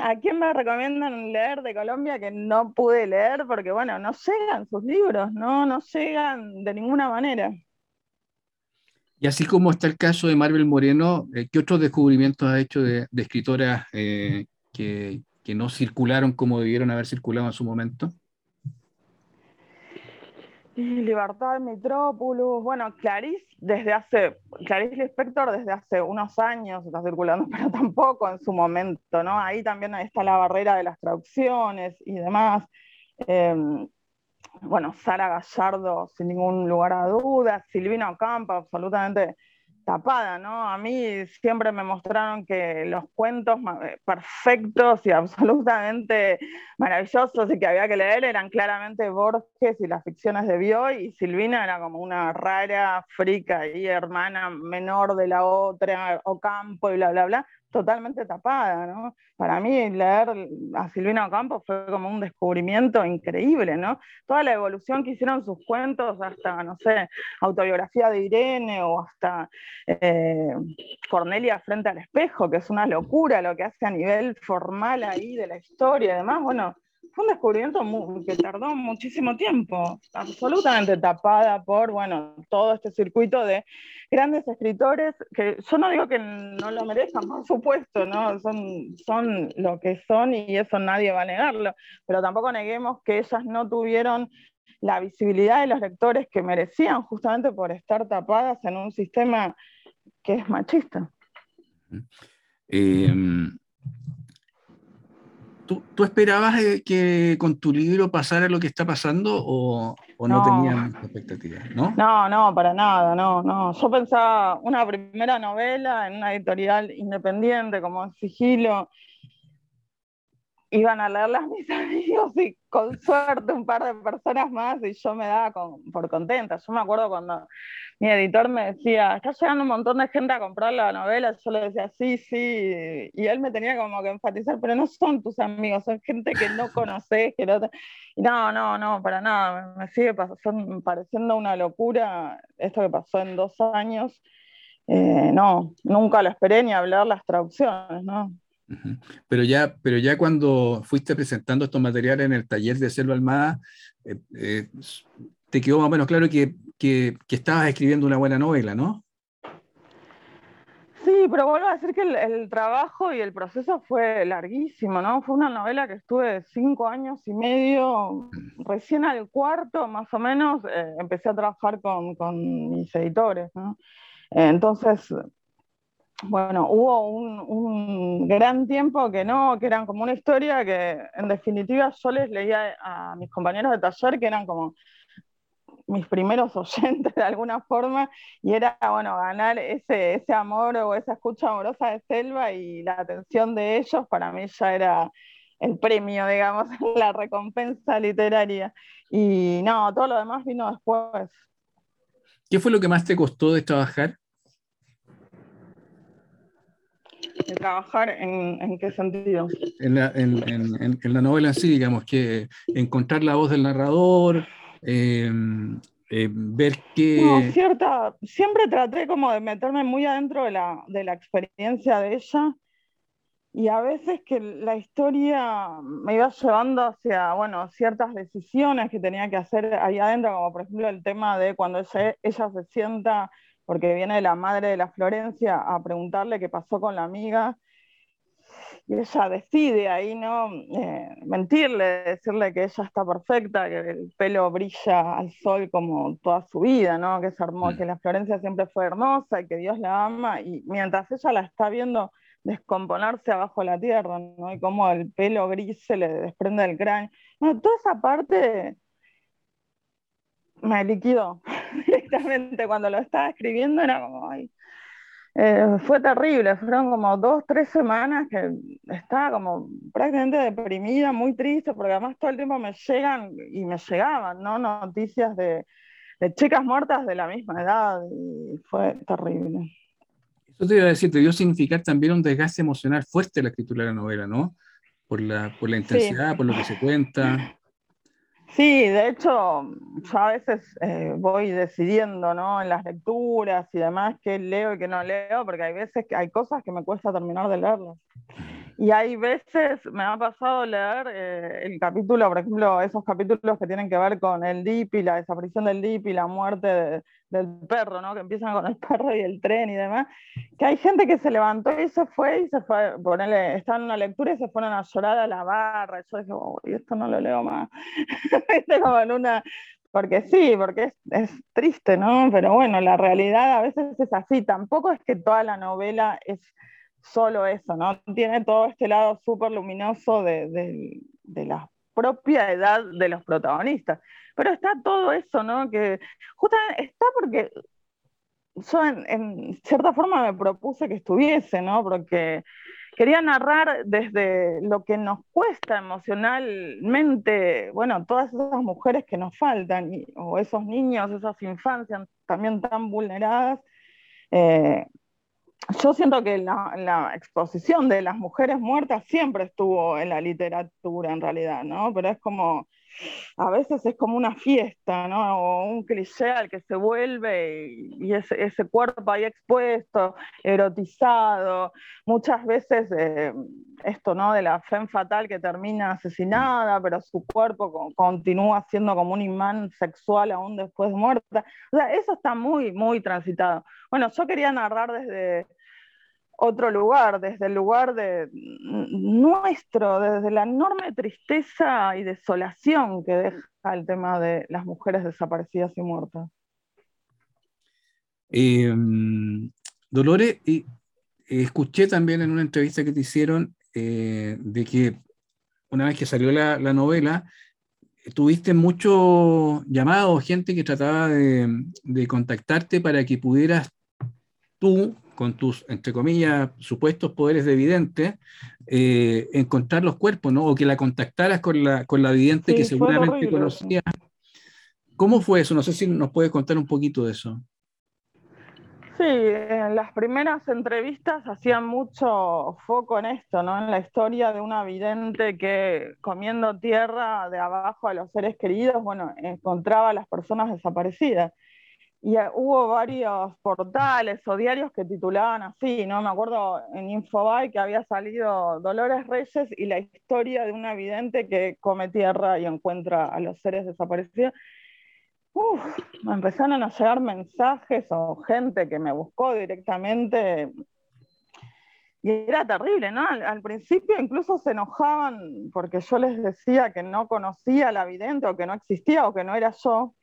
¿A quién me recomiendan leer de Colombia que no pude leer? Porque, bueno, no llegan sus libros, no, no llegan de ninguna manera. Y así como está el caso de Marvel Moreno, eh, ¿qué otros descubrimientos ha hecho de, escritoras eh, que, que, no circularon como debieron haber circulado en su momento? [LAUGHS] Libertad, Metrópolis, bueno, Clarice desde hace, Clarice Lispector desde hace unos años está circulando, [LAUGHS] pero tampoco en su momento, ¿no? Ahí también está la barrera de las traducciones y demás. Em, bueno, Sara Gallardo, sin ningún lugar a dudas, Silvina Ocampo, absolutamente tapada, ¿no? A mí siempre me mostraron que los cuentos eh, perfectos y [LAUGHS] absolutamente maravillosos y que había que leer eran claramente Borges y las ficciones de Bioy y Silvina era como una rara, frica y hermana menor de la otra, Ocampo y bla, bla, bla totalmente tapada, ¿no? Para mí leer a Silvina Campos fue como un descubrimiento increíble, ¿no? Toda la evolución que hicieron sus cuentos hasta, no sé, autobiografía de Irene o hasta eh, Cornelia frente al espejo, que es una locura lo que hace a nivel formal ahí de la historia y bueno, fue un descubrimiento que tardó muchísimo tiempo, absolutamente tapada por, bueno, todo este circuito de grandes escritores, que yo no digo que no lo merezcan, por supuesto, ¿no? Son, son lo que son y eso nadie va a negarlo, pero tampoco neguemos que ellas no tuvieron la visibilidad de los lectores que merecían justamente por estar tapadas en un sistema que es machista. ¿Tú, esperabas eh, que con tu libro pasara lo que está pasando o, no, tenías expectativas? ¿no? no, no, para nada, no, no. Yo pensaba una primera novela en una editorial independiente como Sigilo. Iban a leerlas mis [LAUGHS] amigos y con suerte un par de personas más y yo me daba por contenta. Yo me acuerdo cuando mi editor me decía, está llegando un montón de gente a comprar la novela, yo le decía, sí, sí, y él me tenía como que enfatizar, pero no son tus amigos, son gente que no conoces, que no Y no, no, no, para nada, me sigue pareciendo una locura esto que pasó en dos años. Eh, no, nunca lo esperé ni hablar las traducciones, ¿no? Pero ya, pero ya cuando fuiste presentando estos materiales en el taller de Selva Almada, eh, eh, te quedó más o menos claro que, que, estabas escribiendo una buena novela, ¿no? Sí, pero vuelvo a decir que el, trabajo y el proceso fue larguísimo, ¿no? Fue una novela que estuve cinco años y medio, recién al cuarto más o menos, eh, empecé a trabajar con, con mis editores, ¿no? entonces, bueno, hubo un, gran tiempo que no, que eran como una historia que en definitiva yo les leía a mis compañeros de taller que eran como mis primeros [LAUGHS] oyentes de alguna forma y era, bueno, ganar ese, ese amor o esa escucha amorosa de Selva y la atención de ellos para mí ya era el premio, digamos, [LAUGHS] la recompensa literaria. Y no, todo lo demás vino después. ¿Qué fue lo que más te costó de trabajar? ¿De trabajar en, qué sentido? En la, en, la, novela sí, digamos, que encontrar la voz del narrador, eh, eh, ver qué... No, cierta, siempre traté como de meterme muy adentro de la, de la experiencia de ella y a veces que la historia me iba llevando hacia, bueno, ciertas decisiones que tenía que hacer ahí adentro, como por ejemplo el tema de cuando ella, ella se sienta porque viene la madre de la Florencia a preguntarle qué pasó con la amiga. Y ella decide ahí, ¿no? Eh, mentirle, decirle que ella está perfecta, que el pelo brilla al sol como toda su vida, ¿no? Que es hermosa, que la Florencia siempre fue hermosa y que Dios la ama. Y mientras ella la está viendo descomponerse abajo la tierra, ¿no? Y como el pelo gris se le desprende del cráneo. Bueno, toda esa parte me liquidó [LAUGHS] directamente cuando lo estaba escribiendo, era como, ay, eh, fue terrible, fueron como dos, tres semanas que estaba como prácticamente deprimida, muy triste, porque además todo el tiempo me llegan y me llegaban, ¿no? Noticias de, de chicas muertas de la misma edad y fue terrible. Eso te iba a decir, te dio significar también un desgaste emocional fuerte la escritura de la novela, ¿no? Por la, por la intensidad, por lo que se cuenta. Sí, de hecho, yo a veces eh, voy decidiendo, ¿no? En las lecturas y demás, qué leo y qué no leo, porque hay veces que hay cosas que me cuesta terminar de leerlas. Y hay veces, me ha pasado leer eh, el capítulo, por ejemplo, esos capítulos que tienen que ver con el DIP y la desaparición del DIP y la muerte del perro, ¿no? Que empiezan con el perro y el tren y demás. Que hay gente que se levantó y se fue y se fue, ponerle, estaban en una lectura y se fueron a llorar a la barra. Y yo dije, oh, esto no lo leo más. [LAUGHS] como en una. Porque sí, porque es, es triste, ¿no? Pero bueno, la realidad a veces es así. Tampoco es que toda la novela es solo eso, ¿no? Tiene todo este lado súper luminoso de, la propia edad de los protagonistas. Pero está todo eso, ¿no? Que justamente está porque yo en, cierta forma me propuse que estuviese, ¿no? Porque quería narrar desde lo que nos cuesta emocionalmente, bueno, todas esas mujeres que nos faltan, o esos niños, esas infancias también tan vulneradas, eh, yo siento que la, exposición de las mujeres muertas siempre estuvo en la literatura en realidad, ¿no? Pero es como, a veces es como una fiesta, ¿no? O un cliché al que se vuelve y, ese, cuerpo ahí expuesto, erotizado, muchas veces eh, esto, ¿no? De la femme fatal que termina asesinada, pero su cuerpo continúa siendo como un imán sexual aún después de muerta. O sea, eso está muy, muy transitado. Bueno, yo quería narrar desde otro lugar, desde el lugar de nuestro, desde la enorme tristeza y desolación que deja el tema de las mujeres desaparecidas y muertas. Em, Dolores, y, escuché también en una entrevista que te hicieron eh, de que una vez que salió la, novela, tuviste muchos llamados, gente que trataba de, de contactarte para que pudieras tú con tus, entre comillas, supuestos poderes de vidente, eh, encontrar los cuerpos, ¿no? O que la contactaras con la, con la vidente que seguramente conocía. ¿Cómo fue eso? No sé si nos puedes contar un poquito de eso. Sí, en las primeras entrevistas hacían mucho foco en esto, ¿no? En la historia de una vidente que comiendo tierra de abajo a los seres queridos, bueno, encontraba a las personas desaparecidas. Y eh, hubo varios portales o diarios que titulaban así, ¿no? Me acuerdo en Infobae que había salido Dolores Reyes y la historia de una vidente que come tierra y encuentra a los seres desaparecidos me empezaron a llegar mensajes o gente que me buscó directamente. Y era terrible, ¿no? Al, principio incluso se enojaban porque yo les decía que no conocía la vidente o que no existía o que no era yo,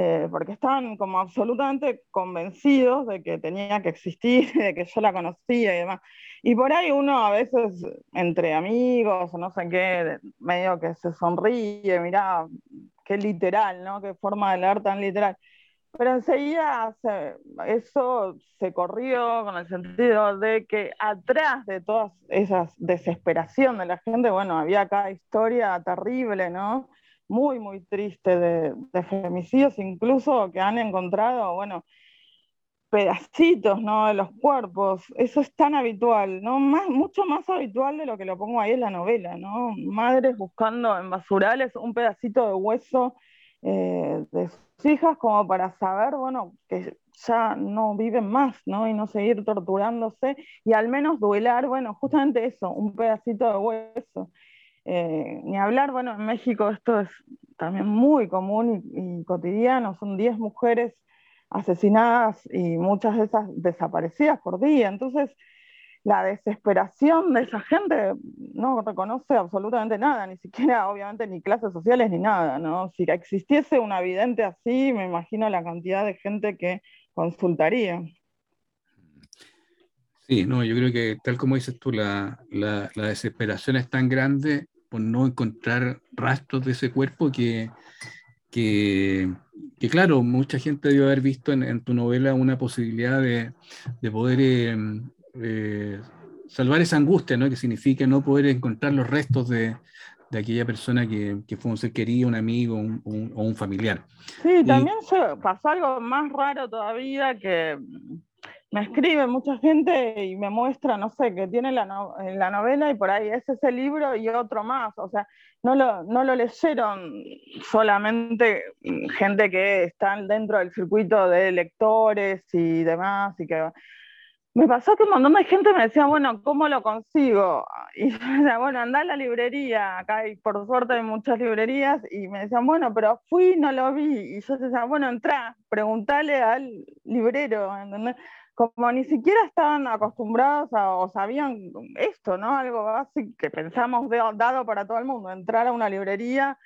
eh, porque estaban como absolutamente convencidos de que tenía que existir, [LAUGHS] de que yo la conocía y demás. Y por ahí uno a veces, entre amigos o no sé qué, medio que se sonríe, mira, qué literal, ¿no? Qué forma de leer tan literal. Pero enseguida eso se corrió con el sentido de que atrás de todas esas desesperación de la gente, bueno, había cada historia terrible, ¿no? Muy, muy triste de, de femicidios, incluso que han encontrado, bueno, pedacitos, ¿no? De los cuerpos. Eso es tan habitual, ¿no? Más, mucho más habitual de lo que lo pongo ahí en la novela, ¿no? Madres buscando en basurales un pedacito de hueso eh, de sus hijas como para saber, bueno, que ya no viven más, ¿no? Y no seguir torturándose y al menos duelar, bueno, justamente eso, un pedacito de hueso. Eh, ni hablar, bueno, en México esto es también muy común y, cotidiano, son 10 mujeres asesinadas y muchas de esas desaparecidas por día. Entonces, la desesperación de esa gente no reconoce absolutamente nada, ni siquiera, [LAUGHS] obviamente, ni clases sociales ni nada, ¿no? Si existiese un vidente así, me imagino la cantidad de gente que consultaría. Sí, no, yo creo que tal como dices tú, la, la desesperación es tan grande por no encontrar rastros de ese cuerpo que, que, claro, mucha gente debió haber visto en, tu novela una posibilidad de, poder eh, eh, salvar esa angustia, ¿no? Que significa no poder encontrar los restos de, aquella persona que, fue un ser querido, un amigo o un familiar. Sí, también pasó algo más raro todavía que me escribe mucha gente y me muestra, no sé, que tiene la, la novela y por ahí es ese libro y otro más. O sea, no lo, no lo leyeron solamente gente que están dentro del circuito de lectores y demás. Y que me pasó que un montón de gente me decía, bueno, ¿cómo lo consigo? Y [LAUGHS] yo decía, bueno, anda a la librería, acá hay por suerte hay muchas librerías, y me decían, bueno, pero fui, no lo vi. Y yo decía, bueno, entra, pregúntale al librero, ¿entendés? Como ni siquiera estaban acostumbrados o sabían esto, ¿no? Algo básico que pensamos dado para todo el mundo, entrar a una librería,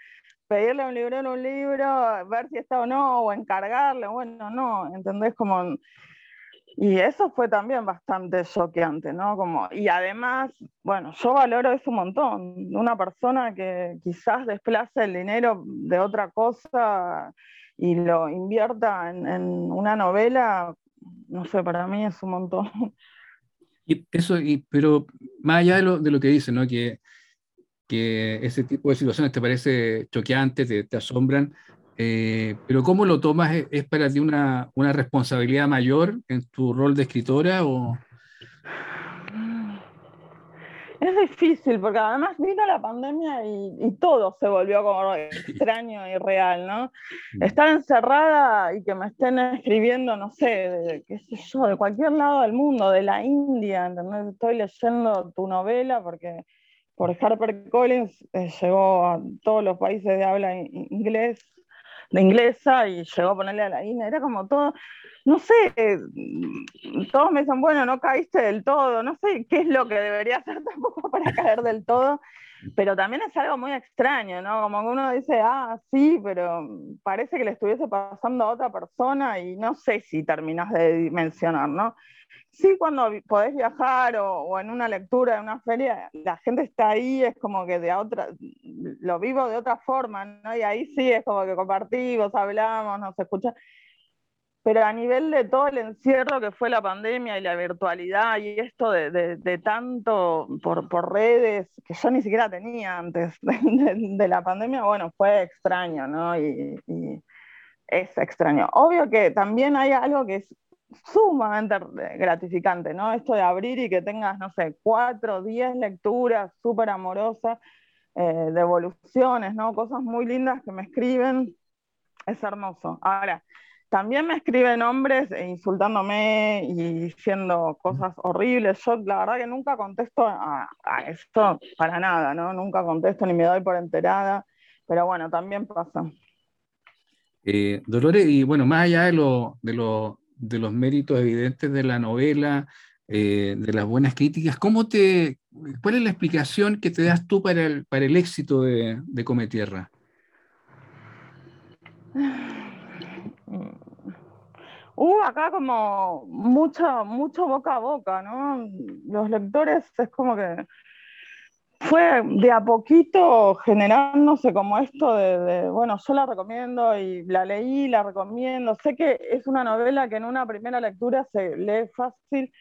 pedirle a un librero un libro, ver si está o no, o encargarle, bueno, no, ¿entendés? Como... Y eso fue también bastante choqueante, ¿no? Como, y además, bueno, yo valoro eso un montón. Una persona que quizás desplace el dinero de otra cosa y lo invierta en, en una novela, no sé, para mí es un montón. Eso, y, pero más allá de lo, de lo que dice, ¿no? Que, que ese tipo de situaciones te parece choqueante, te, te asombran, eh, pero ¿cómo lo tomas? ¿Es, para ti una, una, responsabilidad mayor en tu rol de escritora o, es difícil, porque además vino la pandemia y, todo se volvió como extraño y real, ¿no? Mm. Estar encerrada y que me estén escribiendo, no sé, de, qué sé yo, de cualquier lado del mundo, de la India, ¿entendés? Estoy leyendo tu novela porque por Harper Collins eh, llegó a todos los países de habla inglés, de inglesa y llegó a ponerle a la India, era como todo no sé, todos me dicen, bueno, no caíste del todo, no sé qué es lo que debería hacer [LAUGHS] tampoco para caer del todo, pero también es algo muy extraño, ¿no? Como uno dice, ah, sí, pero parece que le estuviese pasando a otra persona y no sé si terminas de dimensionar, ¿no? Sí, cuando podés viajar o, o, en una lectura, en una feria, la gente está ahí, es como que de otra, lo vivo de otra forma, ¿no? Y ahí sí es como que compartimos, hablamos, nos escuchamos pero a nivel de todo el encierro que fue la pandemia y la virtualidad y esto de, tanto por, redes que yo ni siquiera tenía antes de, la pandemia, bueno, fue extraño, ¿no? Y, es extraño. Obvio que también hay algo que es sumamente gratificante, ¿no? Esto de abrir y que tengas, no sé, cuatro, diez lecturas súper amorosas, eh, devoluciones, ¿no? Cosas muy lindas que me escriben, es hermoso. Ahora, también me escriben hombres insultándome y diciendo cosas horribles. Yo la verdad que nunca contesto a, esto para nada, ¿no? Nunca contesto ni me doy por enterada, pero bueno, también pasa. Eh, Dolores, y bueno, más allá de, lo, de los méritos evidentes de la novela, eh, de las buenas críticas, ¿cómo te, ¿cuál es la explicación que te das tú para el, para el éxito de, de Come Tierra? hubo acá como mucho, mucho boca a boca, ¿no? Los lectores es como que fue de a poquito generándose como esto de, bueno, yo la recomiendo y la leí, la recomiendo. Sé que es una novela que en una primera lectura se lee fácil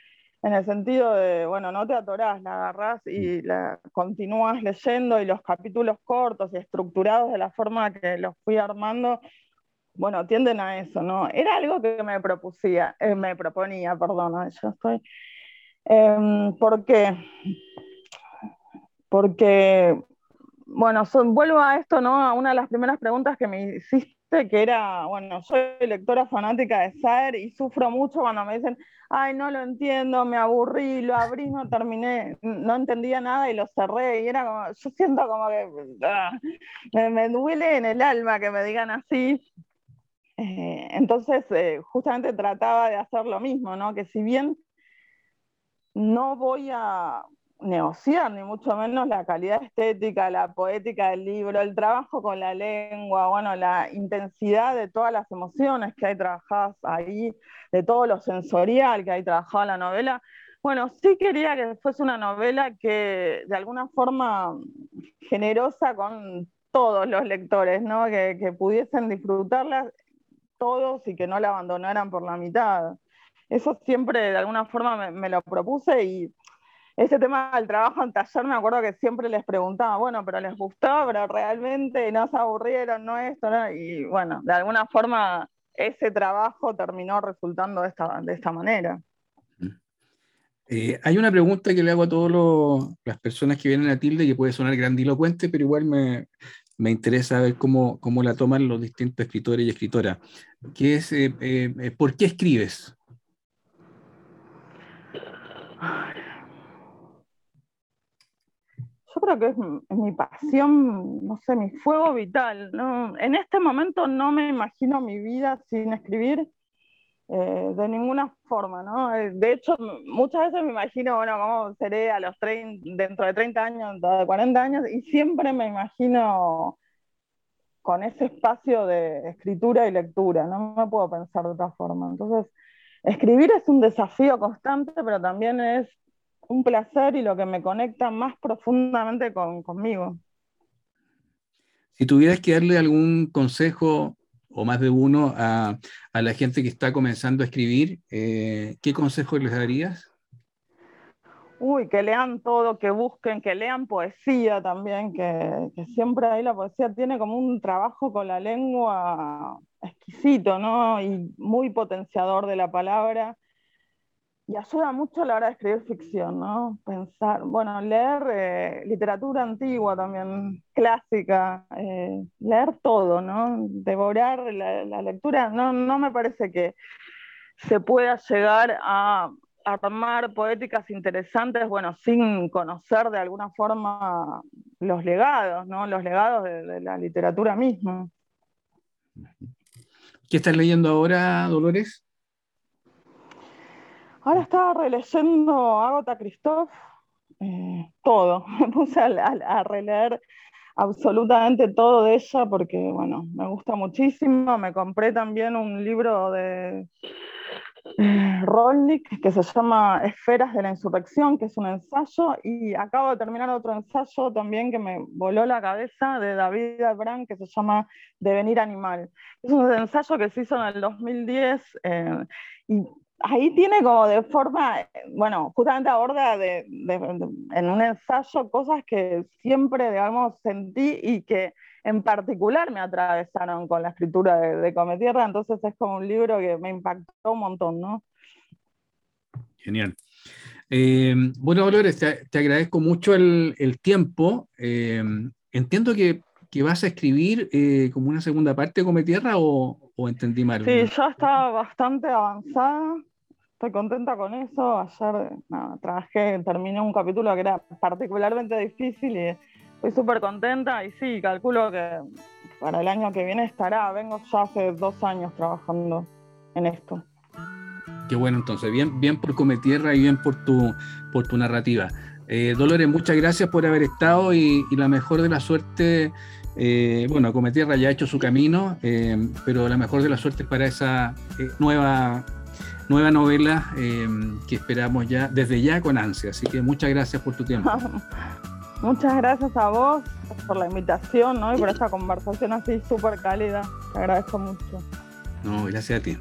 en el sentido de, bueno, no te atorás, la agarrás y la continúas leyendo y los capítulos cortos y estructurados de la forma que los fui armando bueno, tienden a eso, ¿no? Era algo que me propusía, eh, me proponía, perdón, yo estoy. Em, ¿Por qué? Porque, bueno, vuelvo a esto, ¿no? A una de las primeras preguntas que me hiciste, que era, bueno, soy lectora fanática de Saer y sufro mucho cuando me dicen, ay, no lo entiendo, me aburrí, lo abrí, no terminé, no entendía nada y lo cerré. Y era como, yo siento como que ah, me duele en el alma que me digan así. Eh, entonces, eh, justamente trataba de hacer lo mismo, ¿no? Que si bien no voy a negociar, ni mucho menos la calidad estética, la poética del libro, el trabajo con la lengua, bueno, la intensidad de todas las emociones que hay trabajadas ahí, de todo lo sensorial que hay trabajado en la novela. Bueno, sí quería que fuese una novela que de alguna forma generosa con todos los lectores, ¿no? que, que pudiesen disfrutarla todos y que no la abandonaran por la mitad. Eso siempre de alguna forma me, lo propuse y ese tema del trabajo en taller me acuerdo que siempre les preguntaba, bueno, pero les gustó, pero realmente no se aburrieron, no esto, ¿no? y bueno, de alguna forma ese trabajo terminó resultando de esta, de esta manera. Eh, hay una pregunta que le hago a todas las personas que vienen a Tilde que puede sonar grandilocuente, pero igual me, me interesa ver cómo, cómo, la toman los distintos escritores y escritoras. ¿Qué es, eh, eh, ¿Por qué escribes? Creo que es, mi pasión, no sé, mi fuego vital. En este momento no me imagino mi vida sin escribir de ninguna forma, ¿no? De hecho, muchas veces me imagino, bueno, cómo seré a los 30, dentro de 30 años, dentro de 40 años, y siempre me imagino con ese espacio de escritura y lectura, no me puedo pensar de otra forma. Entonces, escribir es un desafío constante, pero también es un placer y lo que me conecta más profundamente conmigo. Si tuvieras que darle algún consejo o más de uno a, la gente que está comenzando a escribir, eh, ¿qué consejo les darías? Uy, que lean todo, que busquen, que lean poesía también, que, siempre ahí la poesía tiene como un trabajo con la lengua exquisito, ¿no? Y muy potenciador de la palabra. Y ayuda mucho a la hora de escribir ficción, ¿no? Pensar, bueno, leer eh, literatura antigua también, clásica, eh, leer todo, ¿no? Devorar la, lectura, no, no me parece que se pueda llegar a armar poéticas interesantes, bueno, sin conocer de alguna forma los legados, ¿no? Los legados de, la literatura misma. ¿Qué estás leyendo ahora, Dolores? Ahora estaba releyendo Agota Christoph, eh, todo. [LAUGHS] Me puse a, releer absolutamente todo de ella porque, bueno, me gusta muchísimo. Me compré también un libro de eh, que se llama Esferas de la Insurrección, que es un ensayo, y acabo de terminar otro ensayo también que me voló la cabeza de David Abraham, que se llama Devenir Animal. Es un ensayo que se hizo en el 2010 eh, y ahí tiene como de forma, bueno, justamente aborda de, en un ensayo cosas que siempre, digamos, sentí y que en particular me atravesaron con la escritura de, de Cometierra, entonces es como un libro que me impactó un montón, ¿no? Genial. Eh, bueno, Dolores, te, agradezco mucho el, tiempo. Eh, entiendo que, vas a escribir eh, como una segunda parte de Cometierra o, o entendí mal. Sí, ya estaba bastante avanzada estoy contenta con eso. Ayer trabajé, terminé un capítulo que era particularmente difícil y estoy súper contenta. Y sí, calculo que para el año que viene estará. Vengo ya hace dos años trabajando en esto. Qué bueno, entonces, bien, bien por Cometierra y bien por tu, por tu narrativa. Eh, Dolores, muchas gracias por haber estado y, la mejor de la suerte. Eh, bueno, Cometierra ya ha hecho su camino, eh, pero la mejor de la suerte para esa nueva nueva novela em, que esperamos ya desde ya con ansia. Así que muchas gracias por tu tiempo. [LAUGHS] muchas gracias a vos por la invitación ¿no? y por esta conversación así súper cálida. Te agradezco mucho. No, gracias a ti.